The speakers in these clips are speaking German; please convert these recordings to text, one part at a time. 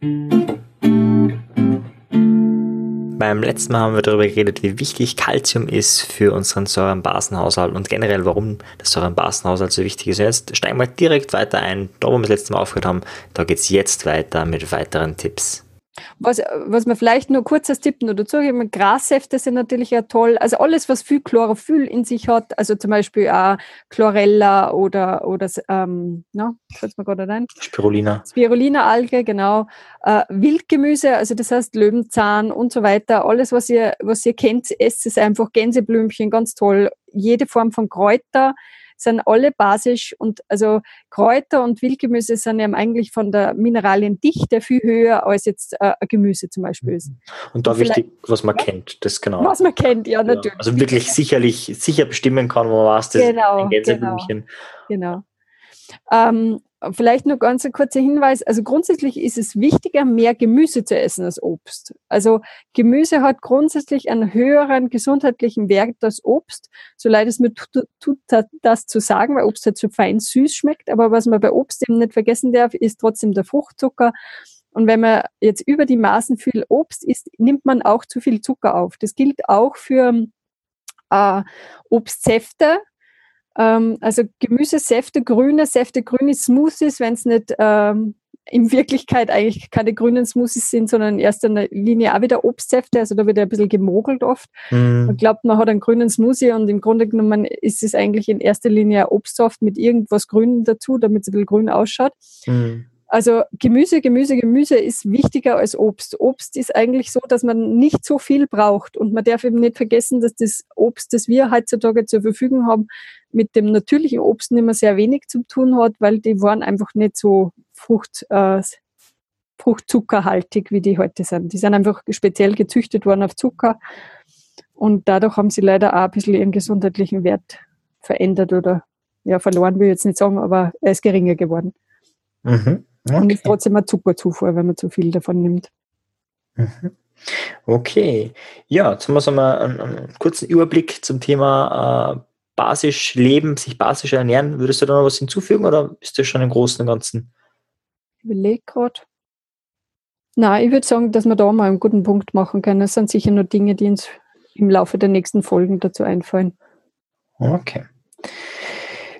Beim letzten Mal haben wir darüber geredet, wie wichtig Kalzium ist für unseren Säurenbasenhaushalt und generell, warum der Säurenbasenhaushalt so wichtig ist. Jetzt steigen wir direkt weiter ein. Da, wo wir das letzte Mal aufgehört haben, da geht es jetzt weiter mit weiteren Tipps. Was, was man vielleicht nur kurz als Tipp nur dazu geben, Grassäfte sind natürlich ja toll. Also alles, was viel Chlorophyll in sich hat, also zum Beispiel auch Chlorella oder, oder ähm, na, fällt mir gerade ein. Spirulina. Spirulina-Alge, genau. Äh, Wildgemüse, also das heißt Löwenzahn und so weiter. Alles, was ihr, was ihr kennt, esst es einfach. Gänseblümchen, ganz toll. Jede Form von Kräuter sind alle basisch und also Kräuter und Wildgemüse sind ja eigentlich von der Mineraliendichte viel höher als jetzt äh, Gemüse zum Beispiel ist. Und da und wichtig, was man ja? kennt, das genau. Was man kennt, ja, natürlich. Also wirklich sicherlich, sicher bestimmen kann, wo man was das genau, ein Gänseblümchen. Genau. genau. Ähm, Vielleicht nur ganz ein kurzer Hinweis. Also grundsätzlich ist es wichtiger, mehr Gemüse zu essen als Obst. Also Gemüse hat grundsätzlich einen höheren gesundheitlichen Wert als Obst. So leid es mir tut, tut das zu sagen, weil Obst halt so fein süß schmeckt. Aber was man bei Obst eben nicht vergessen darf, ist trotzdem der Fruchtzucker. Und wenn man jetzt über die Maßen viel Obst isst, nimmt man auch zu viel Zucker auf. Das gilt auch für äh, Obstsäfte ähm, also Gemüsesäfte, grüne Säfte, grüne Smoothies, wenn es nicht ähm, in Wirklichkeit eigentlich keine grünen Smoothies sind, sondern in erster Linie auch wieder Obstsäfte. Also da wird ja ein bisschen gemogelt oft. Mm. Man glaubt, man hat einen grünen Smoothie und im Grunde genommen ist es eigentlich in erster Linie Obstsaft mit irgendwas Grünem dazu, damit es ein bisschen grün ausschaut. Mm. Also Gemüse, Gemüse, Gemüse ist wichtiger als Obst. Obst ist eigentlich so, dass man nicht so viel braucht. Und man darf eben nicht vergessen, dass das Obst, das wir heutzutage zur Verfügung haben, mit dem natürlichen Obst nicht mehr sehr wenig zu tun hat, weil die waren einfach nicht so Frucht, äh, fruchtzuckerhaltig, wie die heute sind. Die sind einfach speziell gezüchtet worden auf Zucker. Und dadurch haben sie leider auch ein bisschen ihren gesundheitlichen Wert verändert oder ja, verloren will ich jetzt nicht sagen, aber er ist geringer geworden. Mhm. Okay. Und ist trotzdem eine Zuckerzufuhr, wenn man zu viel davon nimmt. Mhm. Okay. Ja, jetzt haben wir so mal einen, einen kurzen Überblick zum Thema äh, basisch leben, sich basisch ernähren. Würdest du da noch was hinzufügen oder ist das schon im Großen und Ganzen? Ich überlege gerade. Nein, ich würde sagen, dass wir da mal einen guten Punkt machen können. Das sind sicher nur Dinge, die uns im Laufe der nächsten Folgen dazu einfallen. Okay.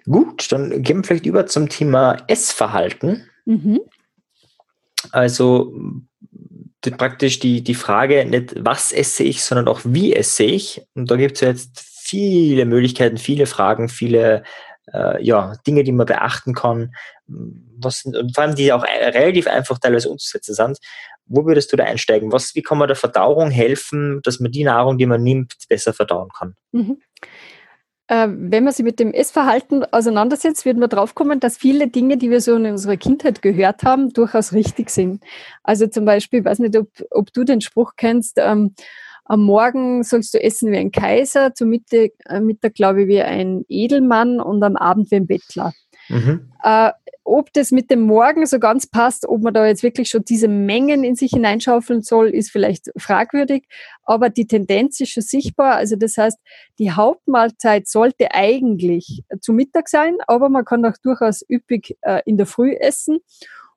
Gut, dann gehen wir vielleicht über zum Thema Essverhalten. Mhm. Also die, praktisch die, die Frage nicht, was esse ich, sondern auch wie esse ich. Und da gibt es jetzt viele Möglichkeiten, viele Fragen, viele äh, ja, Dinge, die man beachten kann, was, und vor allem die auch relativ einfach teilweise umzusetzen sind. Wo würdest du da einsteigen? Was, wie kann man der Verdauung helfen, dass man die Nahrung, die man nimmt, besser verdauen kann? Mhm. Äh, wenn man sich mit dem Essverhalten auseinandersetzt, wird man draufkommen, dass viele Dinge, die wir so in unserer Kindheit gehört haben, durchaus richtig sind. Also zum Beispiel, ich weiß nicht, ob, ob du den Spruch kennst, ähm, am Morgen sollst du essen wie ein Kaiser, zum Mittag, äh, Mittag glaube ich, wie ein Edelmann und am Abend wie ein Bettler. Mhm. Äh, ob das mit dem Morgen so ganz passt, ob man da jetzt wirklich schon diese Mengen in sich hineinschaufeln soll, ist vielleicht fragwürdig. Aber die Tendenz ist schon sichtbar. Also das heißt, die Hauptmahlzeit sollte eigentlich zu Mittag sein, aber man kann auch durchaus üppig äh, in der Früh essen.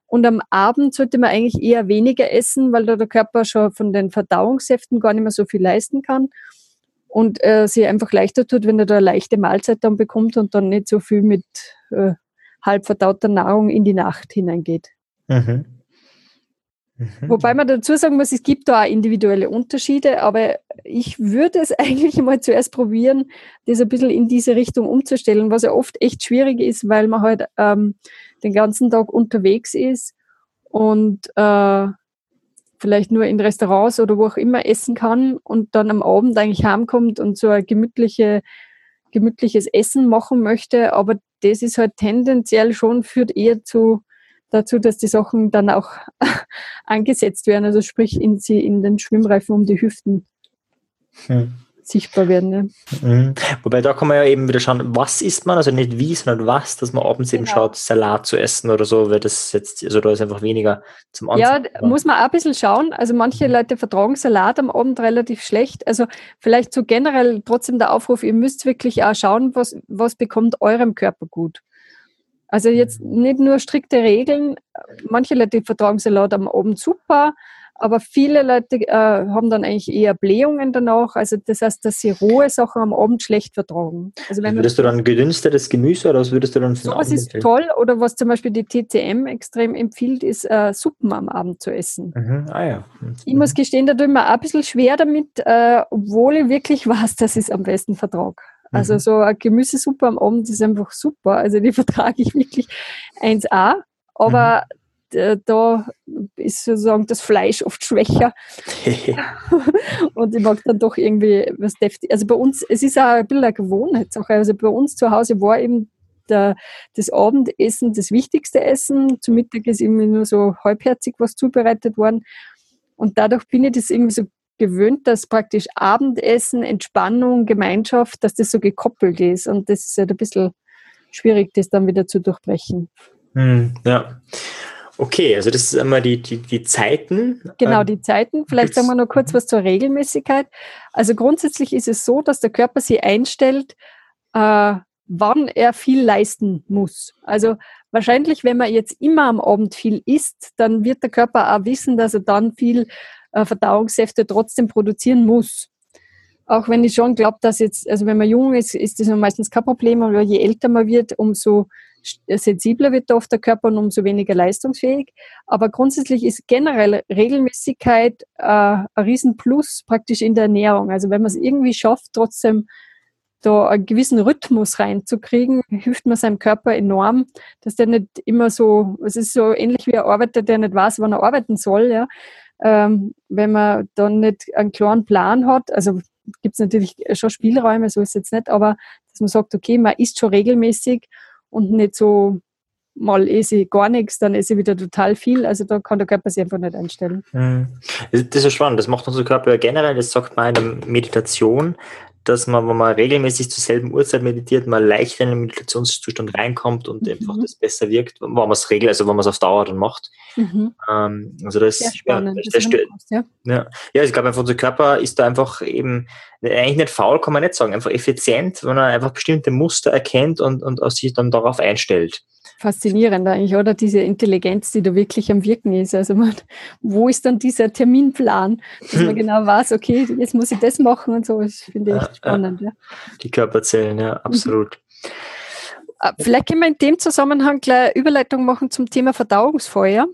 Und am Abend sollte man eigentlich eher weniger essen, weil da der Körper schon von den Verdauungssäften gar nicht mehr so viel leisten kann und äh, sich einfach leichter tut, wenn er da eine leichte Mahlzeit dann bekommt und dann nicht so viel mit äh, halb verdauter Nahrung in die Nacht hineingeht. Mhm. Mhm. Wobei man dazu sagen muss, es gibt da auch individuelle Unterschiede, aber ich würde es eigentlich mal zuerst probieren, das ein bisschen in diese Richtung umzustellen, was ja oft echt schwierig ist, weil man halt ähm, den ganzen Tag unterwegs ist und äh, vielleicht nur in Restaurants oder wo auch immer essen kann und dann am Abend eigentlich heimkommt und so ein gemütliche, gemütliches Essen machen möchte, aber das ist halt tendenziell schon, führt eher zu, dazu, dass die Sachen dann auch angesetzt werden, also sprich in, sie in den Schwimmreifen um die Hüften. Hm sichtbar werden. Ne? Mhm. Wobei da kann man ja eben wieder schauen, was isst man, also nicht wie, sondern was, dass man abends genau. eben schaut, Salat zu essen oder so, weil das jetzt, also da ist einfach weniger zum Ansehen. Ja, muss man auch ein bisschen schauen. Also manche mhm. Leute vertragen Salat am Abend relativ schlecht. Also vielleicht so generell trotzdem der Aufruf, ihr müsst wirklich auch schauen, was, was bekommt eurem Körper gut. Also jetzt nicht nur strikte Regeln. Manche Leute vertragen Salat am Abend super, aber viele Leute äh, haben dann eigentlich eher Blähungen danach. Also das heißt, dass sie rohe Sachen am Abend schlecht vertragen. Also wenn würdest du dann gedünstetes Gemüse oder was würdest du dann für Was ist toll oder was zum Beispiel die TCM extrem empfiehlt, ist äh, Suppen am Abend zu essen. Mhm. Ah ja. Mhm. Ich muss gestehen, da tue ich mir auch ein bisschen schwer damit, äh, obwohl ich wirklich weiß, dass ich es am besten vertrage. Also mhm. so eine Gemüsesuppe am Abend ist einfach super. Also die vertrage ich wirklich 1A. Aber mhm da ist sozusagen das Fleisch oft schwächer. und ich mag dann doch irgendwie was deftig. Also bei uns, es ist auch ein bisschen eine Gewohnheitssache. Also bei uns zu Hause war eben der, das Abendessen das wichtigste Essen. Zum Mittag ist immer nur so halbherzig was zubereitet worden. Und dadurch bin ich das irgendwie so gewöhnt, dass praktisch Abendessen, Entspannung, Gemeinschaft, dass das so gekoppelt ist. Und das ist halt ein bisschen schwierig, das dann wieder zu durchbrechen. Hm, ja. Okay, also das ist einmal die, die, die Zeiten. Genau, ähm, die Zeiten. Vielleicht sagen wir noch kurz was zur Regelmäßigkeit. Also grundsätzlich ist es so, dass der Körper sich einstellt, äh, wann er viel leisten muss. Also wahrscheinlich, wenn man jetzt immer am Abend viel isst, dann wird der Körper auch wissen, dass er dann viel äh, Verdauungssäfte trotzdem produzieren muss. Auch wenn ich schon glaube, dass jetzt, also wenn man jung ist, ist das meistens kein Problem, aber je älter man wird, umso sensibler wird oft der Körper und umso weniger leistungsfähig. Aber grundsätzlich ist generell Regelmäßigkeit äh, ein Riesenplus praktisch in der Ernährung. Also wenn man es irgendwie schafft, trotzdem da einen gewissen Rhythmus reinzukriegen, hilft man seinem Körper enorm, dass der nicht immer so, es ist so ähnlich wie ein Arbeiter, der nicht weiß, wann er arbeiten soll, ja. Ähm, wenn man dann nicht einen klaren Plan hat, also gibt es natürlich schon Spielräume, so ist es jetzt nicht, aber dass man sagt, okay, man isst schon regelmäßig und nicht so mal esse ich gar nichts, dann esse ich wieder total viel. Also da kann der Körper sich einfach nicht einstellen. Mhm. Das ist ja spannend. Das macht unser Körper generell. Das sagt man in der Meditation, dass man, wenn man regelmäßig zur selben Uhrzeit meditiert, man leichter in den Meditationszustand reinkommt und mhm. einfach das besser wirkt, wenn man es regelt, also wenn man es auf Dauer dann macht. Mhm. Ähm, also das, Sehr spannend. Ja, das, das ja. Ja. ja, ich glaube einfach, unser Körper ist da einfach eben eigentlich nicht faul, kann man nicht sagen, einfach effizient, wenn er einfach bestimmte Muster erkennt und, und sich dann darauf einstellt faszinierend eigentlich, oder? Diese Intelligenz, die da wirklich am Wirken ist. Also man, wo ist dann dieser Terminplan, dass man genau weiß, okay, jetzt muss ich das machen und so. Das finde ich echt spannend. Ja. Die Körperzellen, ja, absolut. Mhm. Vielleicht können wir in dem Zusammenhang gleich Überleitung machen zum Thema Verdauungsfeuer.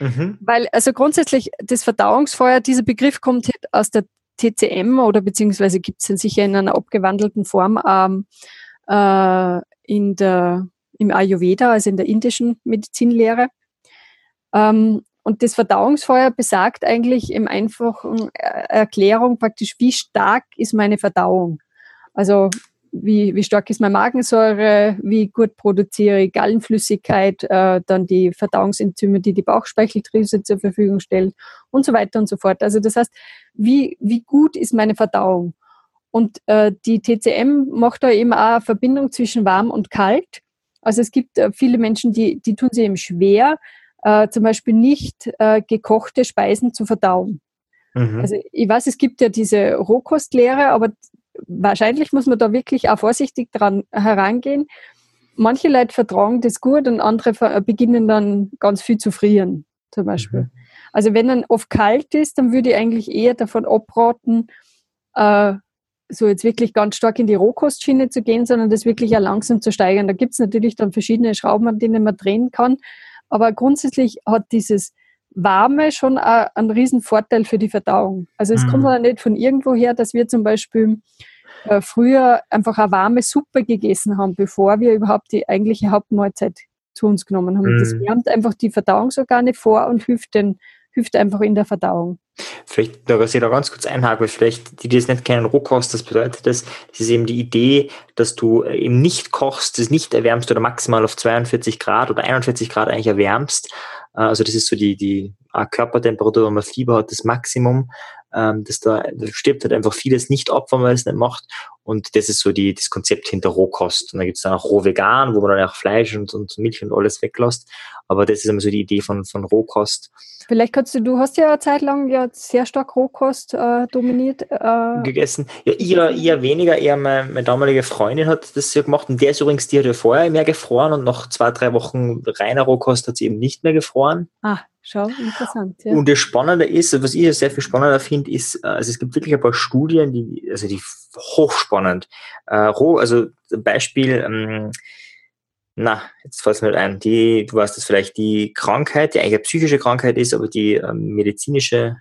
Mhm. Weil, also grundsätzlich, das Verdauungsfeuer, dieser Begriff kommt aus der TCM oder beziehungsweise gibt es den sicher in einer abgewandelten Form ähm, äh, in der im Ayurveda, also in der indischen Medizinlehre. Ähm, und das Verdauungsfeuer besagt eigentlich im einfachen Erklärung praktisch, wie stark ist meine Verdauung. Also wie, wie stark ist meine Magensäure, wie gut produziere ich Gallenflüssigkeit, äh, dann die Verdauungsenzyme, die die Bauchspeicheldrüse zur Verfügung stellen und so weiter und so fort. Also das heißt, wie, wie gut ist meine Verdauung? Und äh, die TCM macht da eben auch eine Verbindung zwischen warm und kalt. Also es gibt äh, viele Menschen, die, die tun sich eben schwer, äh, zum Beispiel nicht äh, gekochte Speisen zu verdauen. Mhm. Also ich weiß, es gibt ja diese Rohkostlehre, aber wahrscheinlich muss man da wirklich auch vorsichtig dran herangehen. Manche Leute vertragen das gut und andere beginnen dann ganz viel zu frieren, zum Beispiel. Mhm. Also wenn dann oft kalt ist, dann würde ich eigentlich eher davon abraten, äh, so jetzt wirklich ganz stark in die Rohkostschiene zu gehen, sondern das wirklich ja langsam zu steigern. Da gibt es natürlich dann verschiedene Schrauben, an denen man drehen kann. Aber grundsätzlich hat dieses Warme schon einen riesen Vorteil für die Verdauung. Also es mhm. kommt ja nicht von irgendwo her, dass wir zum Beispiel äh, früher einfach eine warme Suppe gegessen haben, bevor wir überhaupt die eigentliche Hauptmahlzeit zu uns genommen haben. Mhm. Das wärmt einfach die Verdauungsorgane vor und hilft den hilft einfach in der Verdauung. Vielleicht, da ich da ganz kurz einhaken will, vielleicht, die, die das nicht kennen, Rohkost, das bedeutet das, das ist eben die Idee, dass du äh, eben nicht kochst, das nicht erwärmst oder maximal auf 42 Grad oder 41 Grad eigentlich erwärmst. Äh, also das ist so die, die Körpertemperatur, wenn man Fieber hat, das Maximum. Ähm, dass da, da stirbt halt einfach vieles nicht ab, wenn man es nicht macht. Und das ist so die, das Konzept hinter Rohkost. Und dann gibt es dann auch Rohvegan, wo man dann auch Fleisch und, und Milch und alles weglässt. Aber das ist immer so die Idee von, von Rohkost. Vielleicht kannst du, du hast ja eine Zeit lang ja sehr stark Rohkost äh, dominiert. Äh. Gegessen. Ja, eher, eher weniger, eher meine, meine damalige Freundin hat das ja gemacht und der ist übrigens, die hat ja vorher mehr gefroren und nach zwei, drei Wochen reiner Rohkost hat sie eben nicht mehr gefroren. Ah, schau, interessant. Ja. Und das Spannende ist, was ich ja sehr viel spannender finde, ist, äh, also es gibt wirklich ein paar Studien, die, also die hochspannend. Äh, also Beispiel, ähm, na, jetzt fällt es mir ein, die, du weißt das vielleicht, die Krankheit, die eigentlich eine psychische Krankheit ist, aber die ähm, medizinische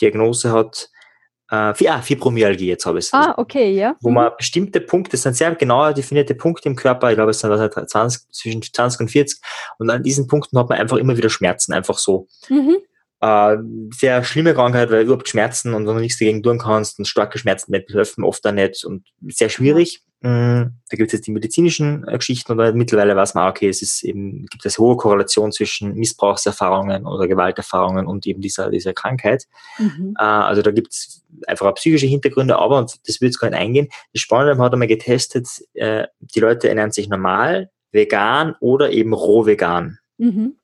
Diagnose hat, äh, ah, Fibromyalgie, jetzt habe ich es. Ah, okay, ja. Wo man bestimmte Punkte, das sind sehr genau definierte Punkte im Körper, ich glaube, es sind was, 20, zwischen 20 und 40, und an diesen Punkten hat man einfach immer wieder Schmerzen, einfach so. Mhm. Äh, sehr schlimme Krankheit, weil du überhaupt Schmerzen und wenn du nichts dagegen tun kannst und starke Schmerzen nicht helfen, oft auch nicht und sehr schwierig. Mhm. Da gibt es jetzt die medizinischen äh, Geschichten oder mittlerweile weiß man, okay, es ist eben, gibt es hohe Korrelation zwischen Missbrauchserfahrungen oder Gewalterfahrungen und eben dieser, dieser Krankheit. Mhm. Äh, also da gibt es einfach auch psychische Hintergründe, aber, und das wird jetzt gar nicht eingehen, das Spannende, man hat einmal getestet, äh, die Leute ernähren sich normal, vegan oder eben roh vegan. Mhm.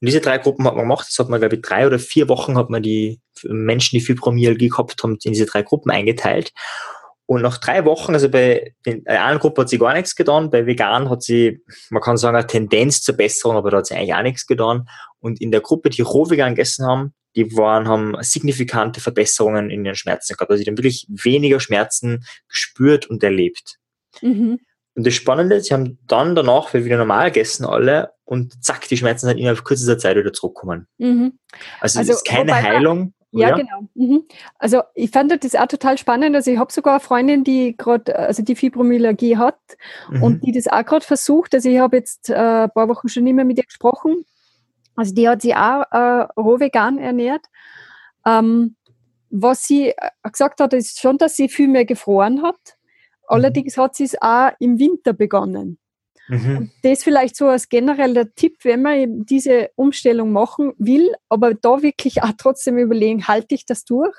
Und diese drei Gruppen hat man gemacht. Das hat man, glaube ich, drei oder vier Wochen hat man die Menschen, die Fibromyalgie gehabt haben, in diese drei Gruppen eingeteilt. Und nach drei Wochen, also bei der einen Gruppe hat sie gar nichts getan, bei Vegan hat sie, man kann sagen, eine Tendenz zur Besserung, aber da hat sie eigentlich auch nichts getan. Und in der Gruppe, die roh vegan gegessen haben, die waren, haben signifikante Verbesserungen in den Schmerzen gehabt. Also sie haben wirklich weniger Schmerzen gespürt und erlebt. Mhm. Und das Spannende, sie haben dann danach wieder normal gegessen alle und zack, die Schmerzen sind innerhalb kürzester Zeit wieder zurückkommen. Mhm. Also, also, es ist keine Heilung. Ja, ja, genau. Mhm. Also ich fand das auch total spannend. Also ich habe sogar eine Freundin, die gerade, also die Fibromyalgie hat mhm. und die das auch gerade versucht. Also ich habe jetzt äh, ein paar Wochen schon nicht mehr mit ihr gesprochen. Also die hat sich auch äh, roh vegan ernährt. Ähm, was sie äh, gesagt hat, ist schon, dass sie viel mehr gefroren hat. Mhm. Allerdings hat sie es auch im Winter begonnen. Mhm. Das vielleicht so als genereller Tipp, wenn man diese Umstellung machen will, aber da wirklich auch trotzdem überlegen, halte ich das durch?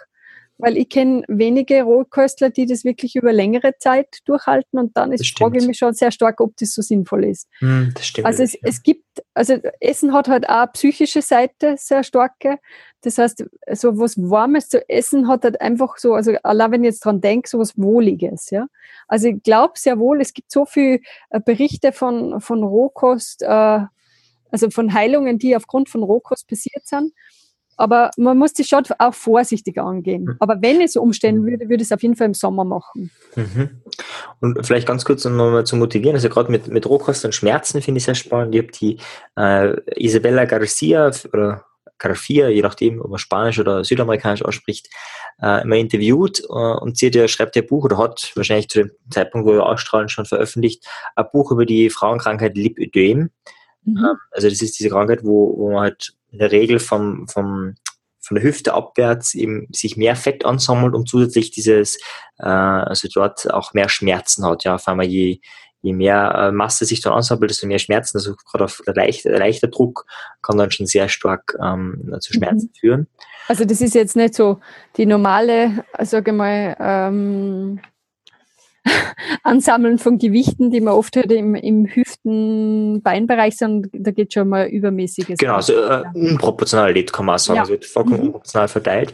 Weil ich kenne wenige Rohköstler, die das wirklich über längere Zeit durchhalten und dann ist, frage ich mich schon sehr stark, ob das so sinnvoll ist. Mhm, das stimmt. Also es, ja. es gibt, also Essen hat halt auch eine psychische Seite, sehr starke. Das heißt, so was Warmes zu essen hat halt einfach so, also allein wenn ich jetzt dran denke, so was Wohliges, ja. Also ich glaube sehr wohl, es gibt so viele äh, Berichte von, von Rohkost, äh, also von Heilungen, die aufgrund von Rohkost passiert sind. Aber man muss das schon auch vorsichtig angehen. Mhm. Aber wenn so umstellen würde, würde ich es auf jeden Fall im Sommer machen. Mhm. Und vielleicht ganz kurz, um nochmal zu motivieren, also gerade mit, mit Rohkost und Schmerzen finde ich sehr spannend. Ich habe die äh, Isabella Garcia oder Garcia, je nachdem, ob man Spanisch oder Südamerikanisch ausspricht, äh, immer interviewt äh, und sie hat ja, schreibt ja ein Buch oder hat wahrscheinlich zu dem Zeitpunkt, wo wir ausstrahlen, schon veröffentlicht, ein Buch über die Frauenkrankheit Lipödem. Mhm. Ähm, also das ist diese Krankheit, wo, wo man halt in der Regel vom, vom, von der Hüfte abwärts eben sich mehr Fett ansammelt und zusätzlich dieses, äh, also dort auch mehr Schmerzen hat. Ja, auf einmal je, je mehr äh, Masse sich dann ansammelt, desto mehr Schmerzen. Also gerade auf der leichte, der leichte Druck kann dann schon sehr stark ähm, zu Schmerzen mhm. führen. Also das ist jetzt nicht so die normale, sage ich mal, ähm, Ansammeln von Gewichten, die man oft hört im, im Hüften-Beinbereich, sondern da geht schon mal übermäßiges. Genau, also äh, unproportionalität kann man auch sagen. Ja. Also wird vollkommen mhm. unproportional verteilt.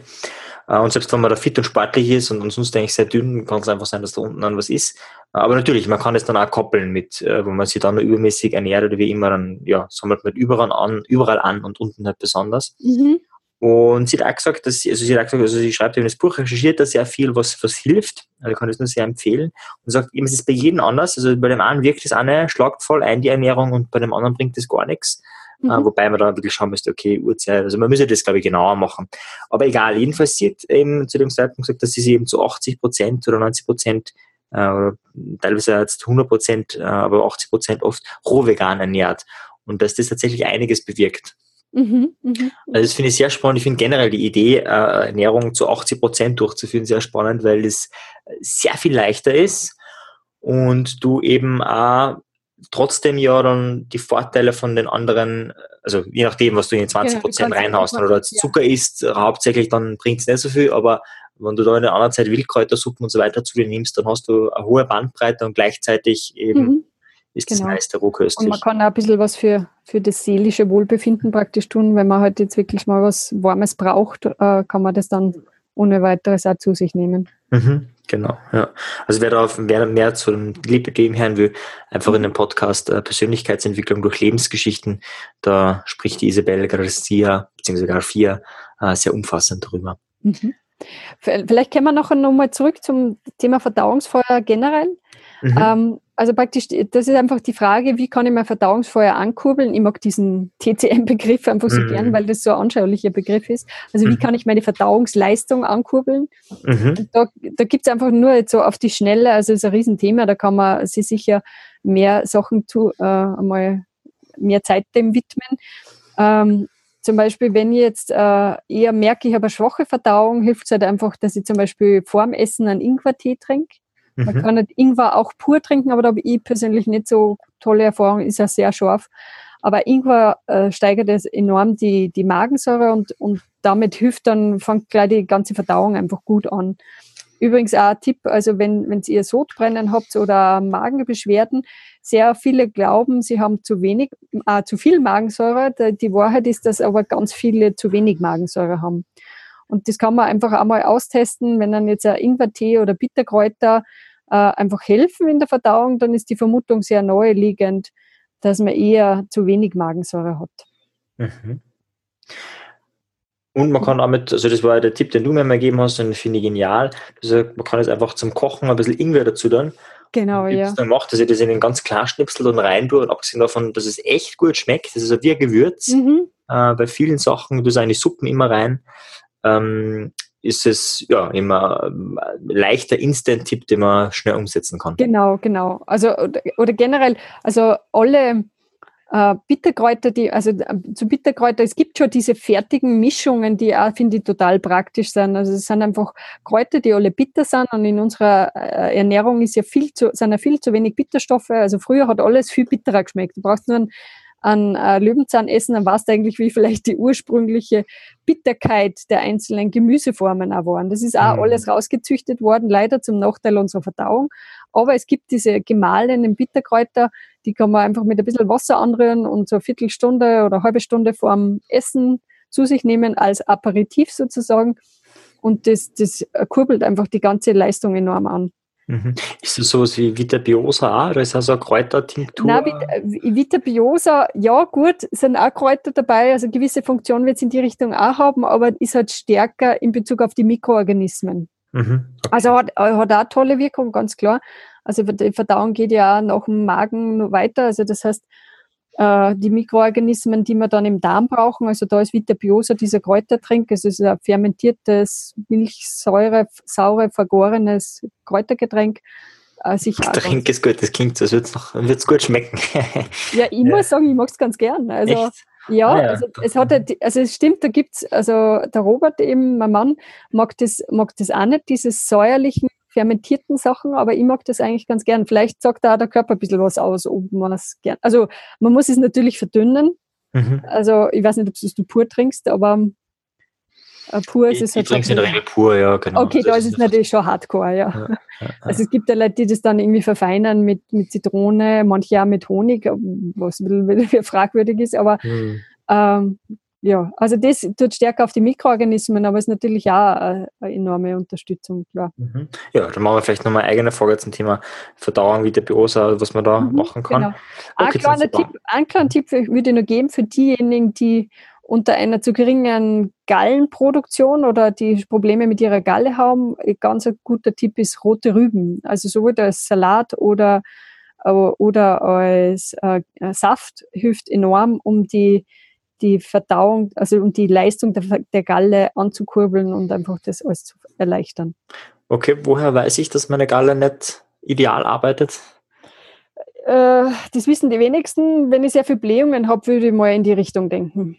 Äh, und selbst wenn man da fit und sportlich ist und, und sonst eigentlich sehr dünn, kann es einfach sein, dass da unten dann was ist. Aber natürlich, man kann es dann auch koppeln mit, äh, wenn man sich dann übermäßig ernährt oder wie immer, dann ja, sammelt man überall an, überall an und unten halt besonders. Mhm. Und sie hat auch gesagt, dass sie, also sie hat auch gesagt, also sie schreibt eben das Buch, recherchiert da sehr viel, was, was hilft. Also kann das nur sehr empfehlen. Und sagt eben, es ist bei jedem anders. Also bei dem einen wirkt das eine schlagt voll ein, die Ernährung, und bei dem anderen bringt das gar nichts. Mhm. Äh, wobei man da wirklich schauen müsste, okay, Uhrzeit, also man müsste das, glaube ich, genauer machen. Aber egal, jedenfalls sie hat eben zu dem Zeitpunkt gesagt, dass sie sich eben zu 80 Prozent oder 90 Prozent äh, teilweise jetzt 100 Prozent, äh, aber 80 Prozent oft roh vegan ernährt. Und dass das tatsächlich einiges bewirkt. Mhm, mh. Also das finde ich sehr spannend. Ich finde generell die Idee, äh, Ernährung zu 80 Prozent durchzuführen, sehr spannend, weil es sehr viel leichter ist und du eben auch trotzdem ja dann die Vorteile von den anderen, also je nachdem, was du in die 20 Prozent genau, reinhaust, wenn du Zucker ja. isst, hauptsächlich, dann bringt es nicht so viel, aber wenn du da in der anderen Zeit Wildkräutersuppen und so weiter zu dir nimmst, dann hast du eine hohe Bandbreite und gleichzeitig eben mhm. Ist genau. das meiste rohköstlich. Und man kann auch ein bisschen was für, für das seelische Wohlbefinden praktisch tun. Wenn man halt jetzt wirklich mal was Warmes braucht, äh, kann man das dann ohne weiteres auch zu sich nehmen. Mhm. Genau, ja. Also wer da wer mehr zu dem Leben hören will, einfach in dem Podcast äh, Persönlichkeitsentwicklung durch Lebensgeschichten, da spricht die Isabel Garcia bzw. Garcia äh, sehr umfassend darüber. Mhm. Vielleicht kommen wir noch einmal zurück zum Thema Verdauungsfeuer generell. Mhm. Ähm, also praktisch, das ist einfach die Frage, wie kann ich mein Verdauungsfeuer ankurbeln? Ich mag diesen TCM-Begriff einfach so mhm. gern, weil das so ein anschaulicher Begriff ist. Also wie mhm. kann ich meine Verdauungsleistung ankurbeln? Mhm. Da, da gibt es einfach nur jetzt so auf die Schnelle, also das ist ein Riesenthema, da kann man sich sicher mehr Sachen zu, äh, einmal mehr Zeit dem widmen. Ähm, zum Beispiel, wenn ich jetzt äh, eher merke, ich habe eine schwache Verdauung, hilft es halt einfach, dass ich zum Beispiel vorm Essen einen Ingwertee trinke. Mhm. Man kann nicht Ingwer auch pur trinken, aber da habe ich persönlich nicht so tolle Erfahrungen, ist ja sehr scharf. Aber Ingwer äh, steigert es enorm die, die Magensäure und, und damit hilft dann, fängt gleich die ganze Verdauung einfach gut an. Übrigens auch ein Tipp, also wenn, wenn ihr Sodbrennen habt oder Magenbeschwerden, sehr viele glauben, sie haben zu wenig, äh, zu viel Magensäure. Die Wahrheit ist, dass aber ganz viele zu wenig Magensäure haben. Und das kann man einfach einmal austesten, wenn dann jetzt ein Ingwertee oder Bitterkräuter äh, einfach helfen in der Verdauung, dann ist die Vermutung sehr naheliegend, dass man eher zu wenig Magensäure hat. Mhm. Und man kann damit, also das war der Tipp, den du mir mal gegeben hast, und finde ich genial. Also man kann jetzt einfach zum Kochen ein bisschen Ingwer dazu tun. Genau, ja. Dann macht, dass ich das in den ganz klar schnipsel und rein tue. Und abgesehen davon, dass es echt gut schmeckt, das ist wie ein Gewürz. Mhm. Äh, bei vielen Sachen, du die Suppen immer rein, ähm, ist es ja immer ein leichter Instant-Tipp, den man schnell umsetzen kann. Genau, genau. Also oder, oder generell, also alle äh, Bitterkräuter, die, also äh, zu Bitterkräuter, es gibt schon diese fertigen Mischungen, die auch, finde ich, total praktisch sind. Also es sind einfach Kräuter, die alle bitter sind und in unserer äh, Ernährung ist ja viel zu, sind ja viel zu wenig Bitterstoffe. Also früher hat alles viel bitterer geschmeckt. Du brauchst nur einen an äh, Löwenzahn essen, dann weißt du eigentlich, wie vielleicht die ursprüngliche Bitterkeit der einzelnen Gemüseformen auch waren. Das ist auch mhm. alles rausgezüchtet worden, leider zum Nachteil unserer Verdauung. Aber es gibt diese gemahlenen Bitterkräuter, die kann man einfach mit ein bisschen Wasser anrühren und so eine Viertelstunde oder eine halbe Stunde vorm Essen zu sich nehmen als Aperitif sozusagen. Und das, das kurbelt einfach die ganze Leistung enorm an. Mhm. Ist das sowas wie Vitabiosa auch oder ist das so eine Kräutertinktur? Nein, äh, Vitabiosa, ja gut, sind auch Kräuter dabei, also gewisse Funktion wird es in die Richtung auch haben, aber ist halt stärker in Bezug auf die Mikroorganismen. Mhm. Okay. Also hat, äh, hat auch tolle Wirkung, ganz klar. Also die Verdauung geht ja auch nach dem Magen noch weiter, also das heißt, äh, die Mikroorganismen, die wir dann im Darm brauchen. Also da ist Vitabiosa dieser Kräutertrink. Es ist ein fermentiertes, Milchsäure, saure, vergorenes Kräutergetränk. Äh, sicher Trink ist gut, das klingt, so, als würde es wird's gut schmecken. ja, ich muss sagen, ich mag es ganz gern. Also, Echt? Ja, ah, ja, also es hat also es stimmt, da gibt's, also der Robert eben, mein Mann, mag das, mag das auch nicht, dieses säuerlichen fermentierten Sachen, aber ich mag das eigentlich ganz gern. Vielleicht sagt da der Körper ein bisschen was aus, ob man es gern. Also man muss es natürlich verdünnen. Mhm. Also ich weiß nicht, ob du pur trinkst, aber äh, pur ist es halt. Ich trinke es in der Regel pur, ja, genau. Okay, also da ist es natürlich schon hardcore, ja. Ja, ja. Also es gibt ja Leute, die das dann irgendwie verfeinern mit, mit Zitrone, manche auch mit Honig, was ein bisschen fragwürdig ist, aber mhm. ähm, ja, also das tut stärker auf die Mikroorganismen, aber ist natürlich auch eine, enorme Unterstützung, klar. Mhm. Ja, dann machen wir vielleicht nochmal eine eigene Folge zum Thema Verdauung, Vitabiosa, was man da mhm, machen kann. Genau. Okay, ein, kleiner Tipp, einen kleinen Tipp würde ich noch geben für diejenigen, die unter einer zu geringen Gallenproduktion oder die Probleme mit ihrer Galle haben. Ein ganz guter Tipp ist rote Rüben. Also sowohl als Salat oder, äh, oder als äh, Saft hilft enorm, um die die Verdauung, also um die Leistung der, der Galle anzukurbeln und einfach das alles zu erleichtern. Okay, woher weiß ich, dass meine Galle nicht ideal arbeitet? Äh, das wissen die wenigsten. Wenn ich sehr viel Blähungen habe, würde ich mal in die Richtung denken.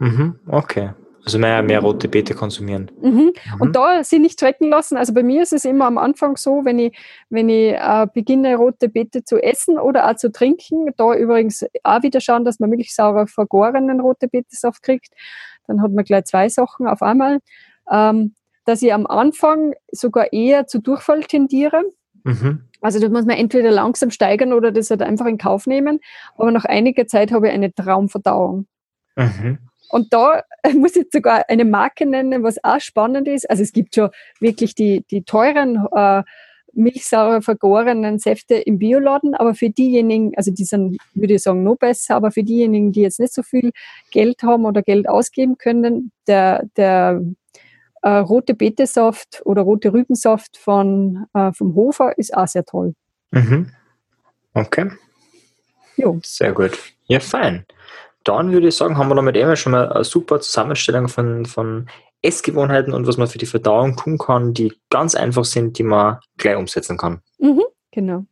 Mhm, okay. Also mehr, mehr rote Beete konsumieren. Mhm. Mhm. Und da sie nicht schrecken lassen. Also bei mir ist es immer am Anfang so, wenn ich, wenn ich äh, beginne, rote Beete zu essen oder auch zu trinken, da übrigens auch wieder schauen, dass man milchsaurer vergorenen rote Betesaft kriegt. Dann hat man gleich zwei Sachen auf einmal. Ähm, dass ich am Anfang sogar eher zu Durchfall tendiere. Mhm. Also das muss man entweder langsam steigern oder das halt einfach in Kauf nehmen. Aber nach einiger Zeit habe ich eine Traumverdauung. Mhm. Und da muss ich sogar eine Marke nennen, was auch spannend ist. Also es gibt schon wirklich die, die teuren äh, milchsauer vergorenen Säfte im Bioladen, aber für diejenigen, also die sind, würde ich sagen, noch besser, aber für diejenigen, die jetzt nicht so viel Geld haben oder Geld ausgeben können, der, der äh, rote Betesaft oder rote Rübensaft von, äh, vom Hofer ist auch sehr toll. Mhm. Okay. Jo. Sehr gut. Ja, fein. Dann würde ich sagen, haben wir damit immer schon mal eine super Zusammenstellung von, von Essgewohnheiten und was man für die Verdauung tun kann, die ganz einfach sind, die man gleich umsetzen kann. Mhm, genau.